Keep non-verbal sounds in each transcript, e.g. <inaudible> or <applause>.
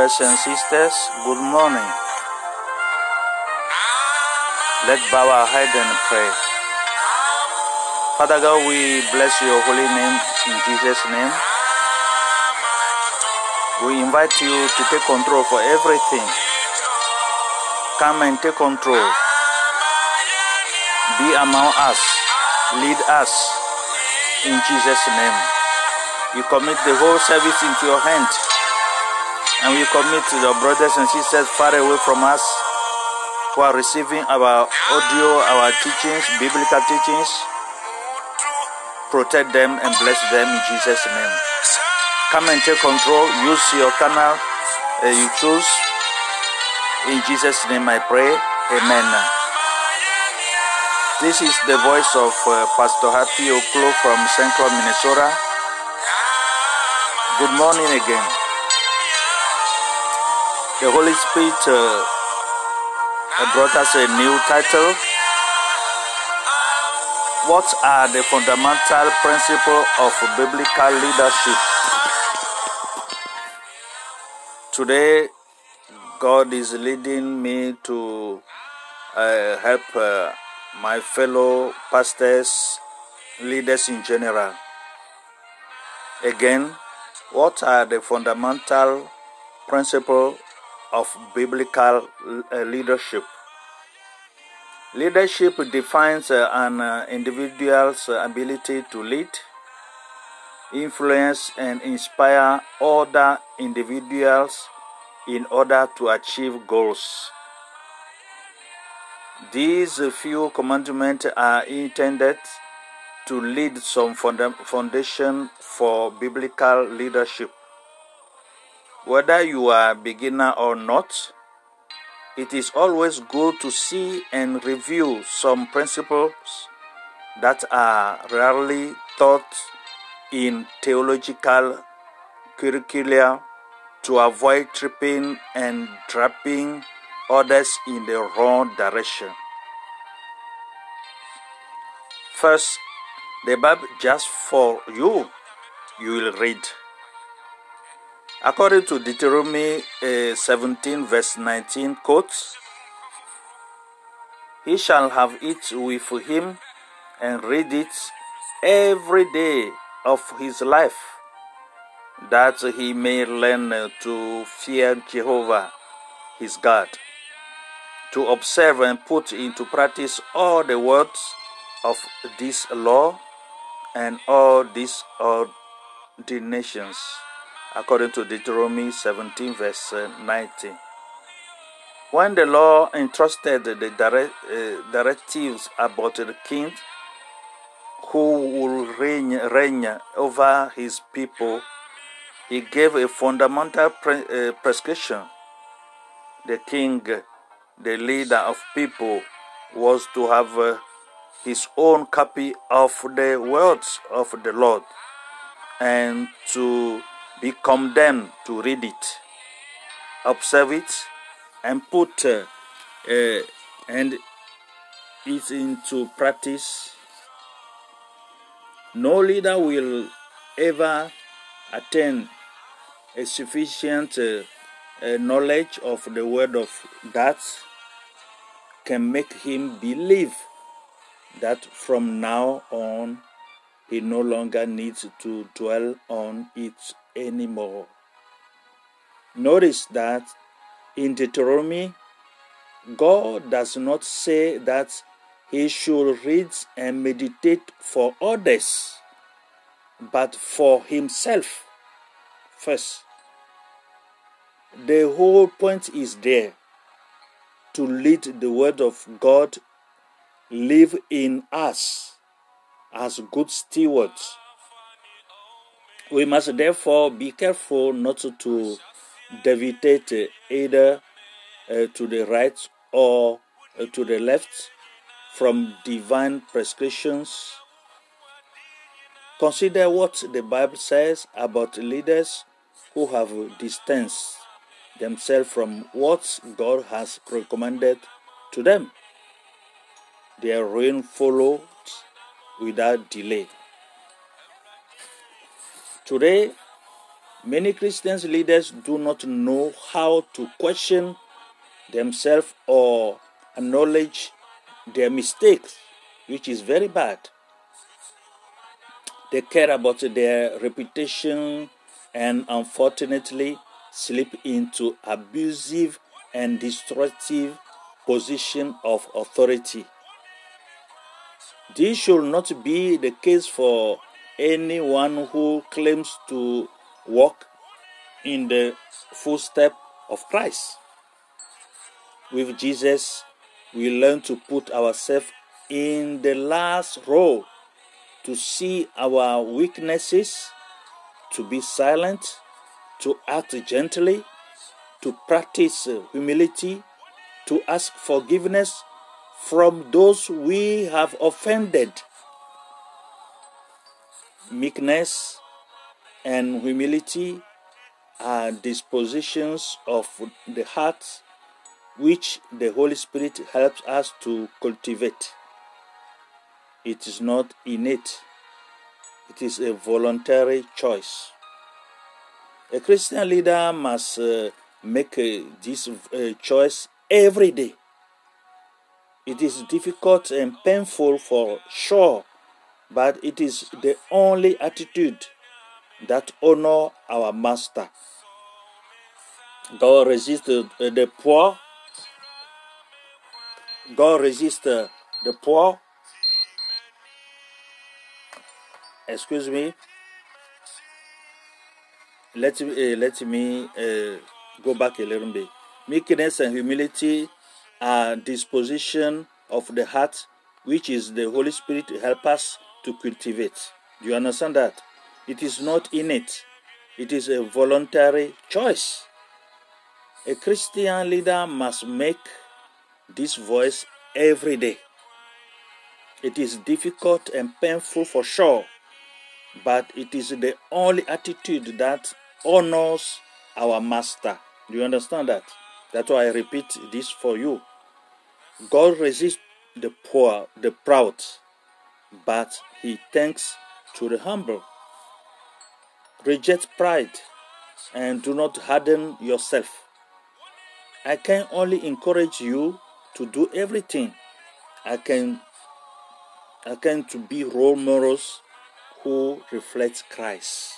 Brothers and sisters, good morning. Let's bow our head and pray. Father God, we bless your holy name in Jesus' name. We invite you to take control for everything. Come and take control. Be among us. Lead us in Jesus' name. We commit the whole service into your hand. And we commit to your brothers and sisters far away from us who are receiving our audio, our teachings, biblical teachings. Protect them and bless them in Jesus' name. Come and take control. Use your canal uh, you choose. In Jesus' name I pray. Amen. This is the voice of uh, Pastor Happy Oklo from Central Minnesota. Good morning again. The Holy Spirit uh, brought us a new title. What are the fundamental principles of biblical leadership? Today, God is leading me to uh, help uh, my fellow pastors, leaders in general. Again, what are the fundamental principles of biblical uh, leadership? Leadership defines uh, an uh, individual's ability to lead, influence, and inspire other individuals in order to achieve goals. These few commandments are intended to lead some foundation for biblical leadership. Whether you are a beginner or not, it is always good to see and review some principles that are rarely taught in theological curricula to avoid tripping and trapping others in the wrong direction. First, the Bible just for you, you will read. According to Deuteronomy uh, 17, verse 19, quotes, He shall have it with him and read it every day of his life, that he may learn to fear Jehovah his God, to observe and put into practice all the words of this law and all these ordinations according to Deuteronomy 17, verse 19. When the law entrusted the direct, uh, directives about the king who will reign, reign over his people, he gave a fundamental pre, uh, prescription. The king, the leader of people, was to have uh, his own copy of the words of the Lord and to be condemned to read it, observe it, and put uh, uh, and it into practice. No leader will ever attain a sufficient uh, knowledge of the word of that can make him believe that from now on he no longer needs to dwell on it anymore. Notice that in Deuteronomy, God does not say that he should read and meditate for others, but for himself first. The whole point is there to lead the word of God live in us as good stewards we must therefore be careful not to deviate either uh, to the right or uh, to the left from divine prescriptions. Consider what the Bible says about leaders who have distanced themselves from what God has recommended to them. Their ruin followed without delay. Today, many Christian leaders do not know how to question themselves or acknowledge their mistakes, which is very bad. They care about their reputation and unfortunately slip into abusive and destructive position of authority. This should not be the case for anyone who claims to walk in the footsteps of Christ. With Jesus, we learn to put ourselves in the last row, to see our weaknesses, to be silent, to act gently, to practice humility, to ask forgiveness from those we have offended. Meekness and humility are dispositions of the heart which the Holy Spirit helps us to cultivate. It is not innate, it is a voluntary choice. A Christian leader must uh, make uh, this uh, choice every day. It is difficult and painful for sure, but it is the only attitude that honor our master. God resists the poor God resists the poor. Excuse me. Let me uh, let me uh, go back a little bit. Meekness and humility are disposition of the heart, which is the Holy Spirit to help us to cultivate. Do you understand that? It is not innate. It is a voluntary choice. A Christian leader must make this voice every day. It is difficult and painful for sure, but it is the only attitude that honors our Master. Do you understand that? That's why I repeat this for you. God resists the poor, the proud, but he thanks to the humble. Reject pride and do not harden yourself. I can only encourage you to do everything I can I can to be role models who reflect Christ.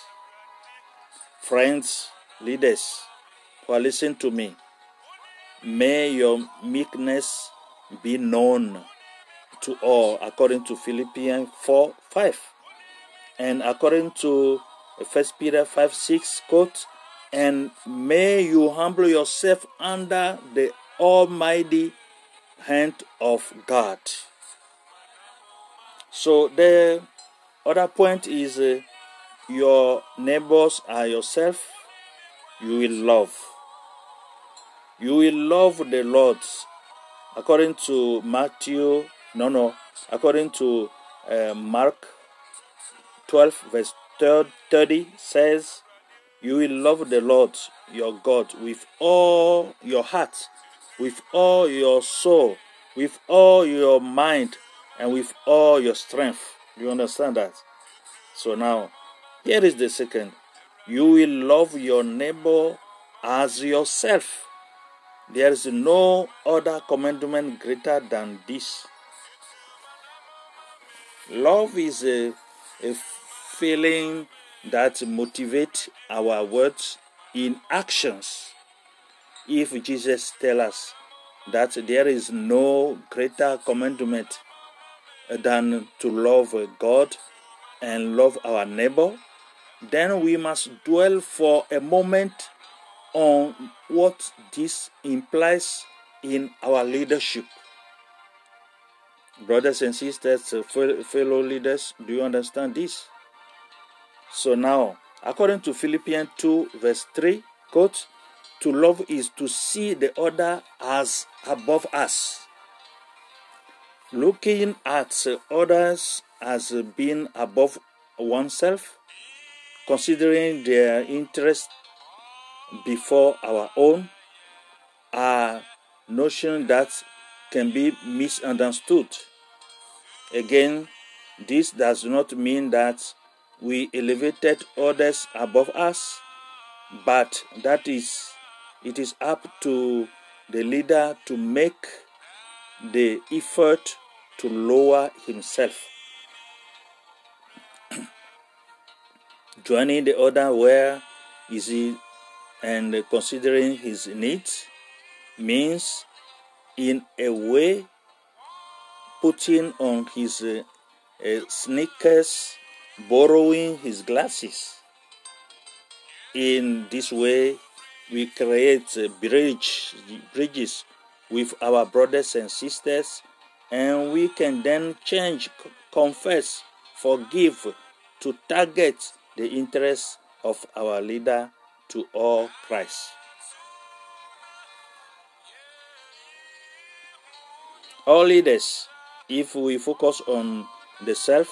Friends, leaders who are listening to me, may your meekness be known to all according to Philippians 4 5. And according to 1 Peter 5 6 quote, and may you humble yourself under the Almighty hand of God. So the other point is uh, your neighbors are yourself. You will love. You will love the Lord. According to Matthew, no, no, according to uh, Mark 12, verse 30 says, You will love the Lord your God with all your heart with all your soul, with all your mind, and with all your strength. You understand that? So now, here is the second. You will love your neighbor as yourself. There is no other commandment greater than this. Love is a, a feeling that motivates our words in actions if Jesus tells us that there is no greater commandment than to love God and love our neighbor, then we must dwell for a moment on what this implies in our leadership. Brothers and sisters, uh, fellow leaders, do you understand this? So now, according to Philippians 2, verse 3, quote, to love is to see the other as above us. Looking at others as being above oneself, considering their interest before our own, a notion that can be misunderstood. Again, this does not mean that we elevated others above us, but that is it is up to the leader to make the effort to lower himself. <clears throat> Joining the other where is he and considering his needs means in a way putting on his uh, uh, sneakers, borrowing his glasses. In this way, we create uh, bridge, bridges with our brothers and sisters, and we can then change, confess, forgive to target the interests of our leader to all Christ. All leaders, if we focus on the self,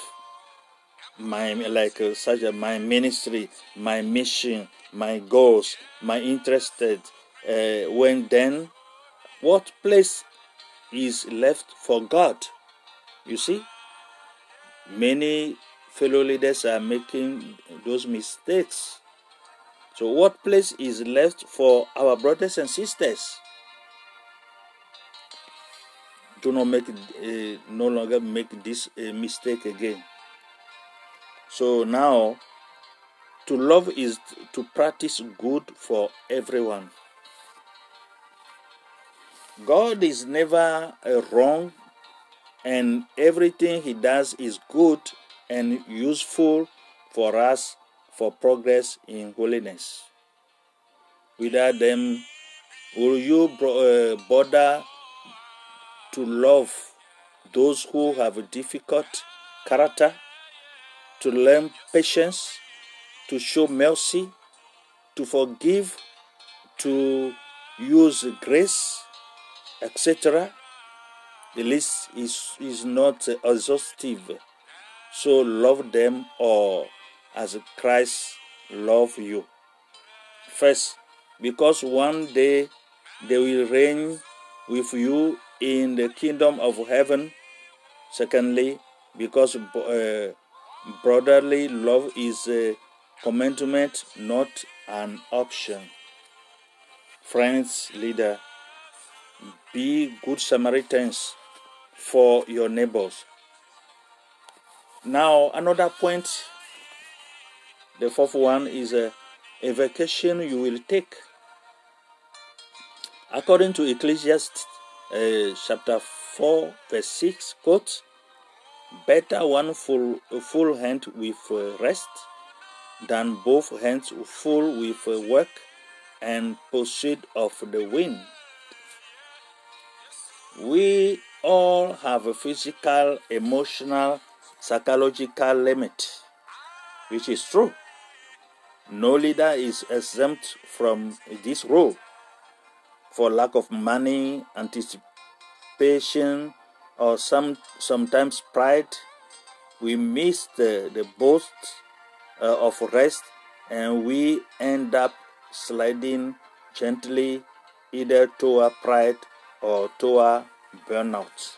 my like uh, such a my ministry, my mission, my goals, my interested, uh, when then what place is left for God? You see, many fellow leaders are making those mistakes. So, what place is left for our brothers and sisters? Do not make uh, no longer make this uh, mistake again. So now, to love is to practice good for everyone. God is never uh, wrong, and everything He does is good and useful for us for progress in holiness. Without them, will you uh, bother to love those who have a difficult character, to learn patience, to show mercy, to forgive, to use grace, etc. The list is, is not exhaustive. So love them all as Christ loved you. First, because one day they will reign with you in the kingdom of heaven. Secondly, because uh, brotherly love is a commandment, not an option. Friends, leader, be good Samaritans for your neighbors. Now, another point, the fourth one is a, a vacation you will take. According to Ecclesiastes uh, chapter 4, verse 6, quote, Better one full, full hand with uh, rest than both hands full with uh, work and pursuit of the wind. We all have a physical, emotional, psychological limit, which is true. No leader is exempt from this rule. For lack of money, anticipation, or some sometimes pride, we miss the, the boast uh, of rest and we end up sliding gently either toward pride or toward burnout.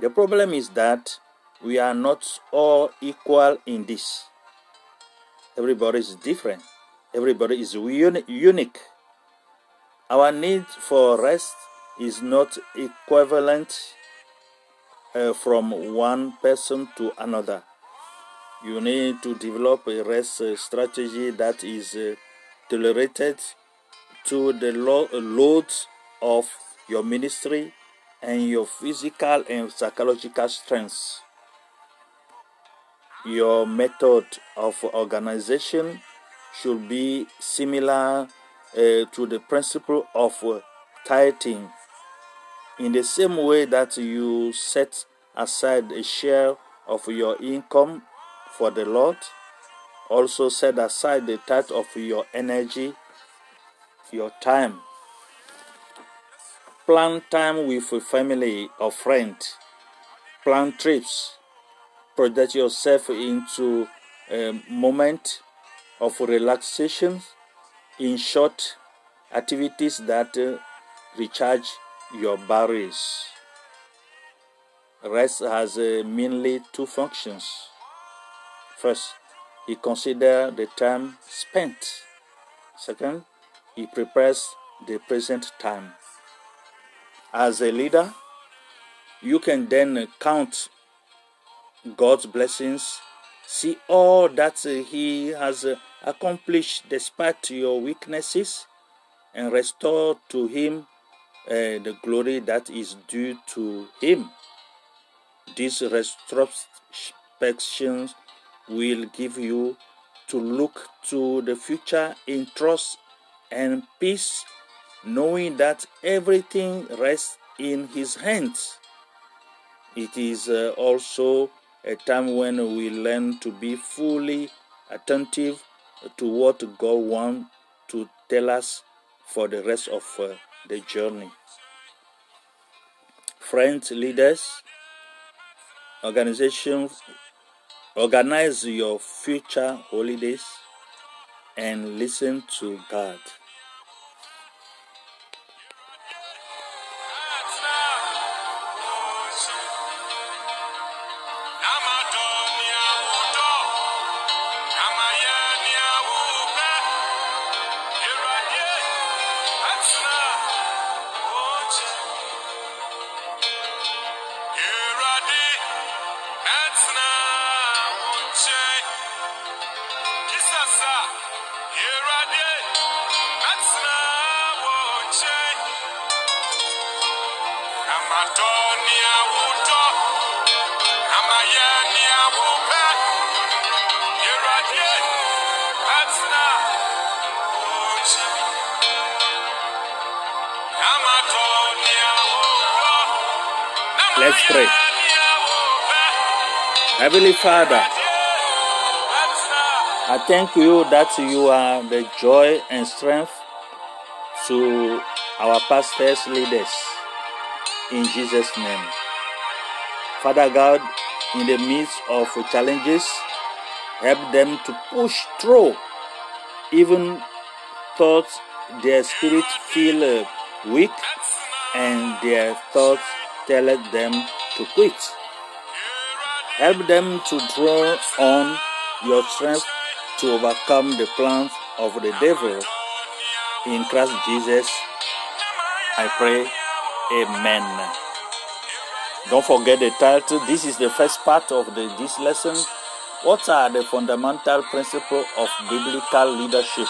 The problem is that we are not all equal in this. Everybody is different. Everybody is uni- unique. Our need for rest is not equivalent uh, from one person to another. You need to develop a rest uh, strategy that is uh, tolerated to the lo- loads of your ministry and your physical and psychological strengths. Your method of organization should be similar uh, to the principle of uh, tithing. In the same way that you set aside a share of your income for the Lord, also set aside the tithe of your energy, your time. Plan time with a family or friend. Plan trips. Project yourself into a moment of relaxation in short activities that uh, recharge your batteries. Rest has uh, mainly two functions. First, he considers the time spent. Second, he prepares the present time. As a leader, you can then count God's blessings, see all that He has accomplished despite your weaknesses, and restore to Him uh, the glory that is due to Him. These retrospections will give you to look to the future in trust and peace, knowing that everything rests in His hands. It is uh, also a time when we learn to be fully attentive to what God wants to tell us for the rest of uh, the journey. Friends, leaders, organizations, organize your future holidays and listen to God. Let's pray. Heavenly Father, I thank you that you are the joy and strength to our pastors, leaders, in Jesus' name. Father God, in the midst of challenges, help them to push through, even thoughts their spirit feel uh, weak and their thoughts tell them to quit. Help them to draw on your strength to overcome the plans of the devil. In Christ Jesus, I pray, Amen. Don't forget the title. This is the first part of the, this lesson. What are the fundamental principles of biblical leadership?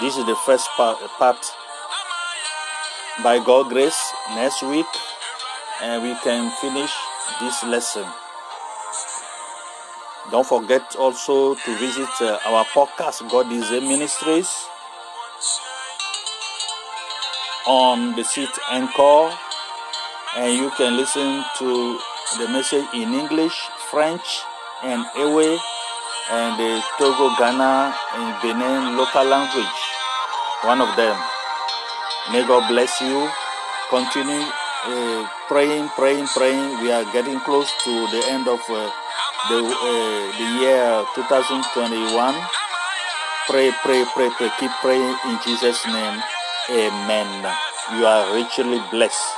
This is the first part. part. By God's grace, next week and we can finish this lesson. Don't forget also to visit uh, our podcast, God is a Ministries, on the seat Anchor, and you can listen to the message in English, French, and Ewe, and the Togo, Ghana, and Benin local language. One of them. May God bless you. Continue uh, praying, praying, praying. We are getting close to the end of uh, the uh, the year 2021. Pray, pray, pray, pray. Keep praying in Jesus' name. Amen. You are richly blessed.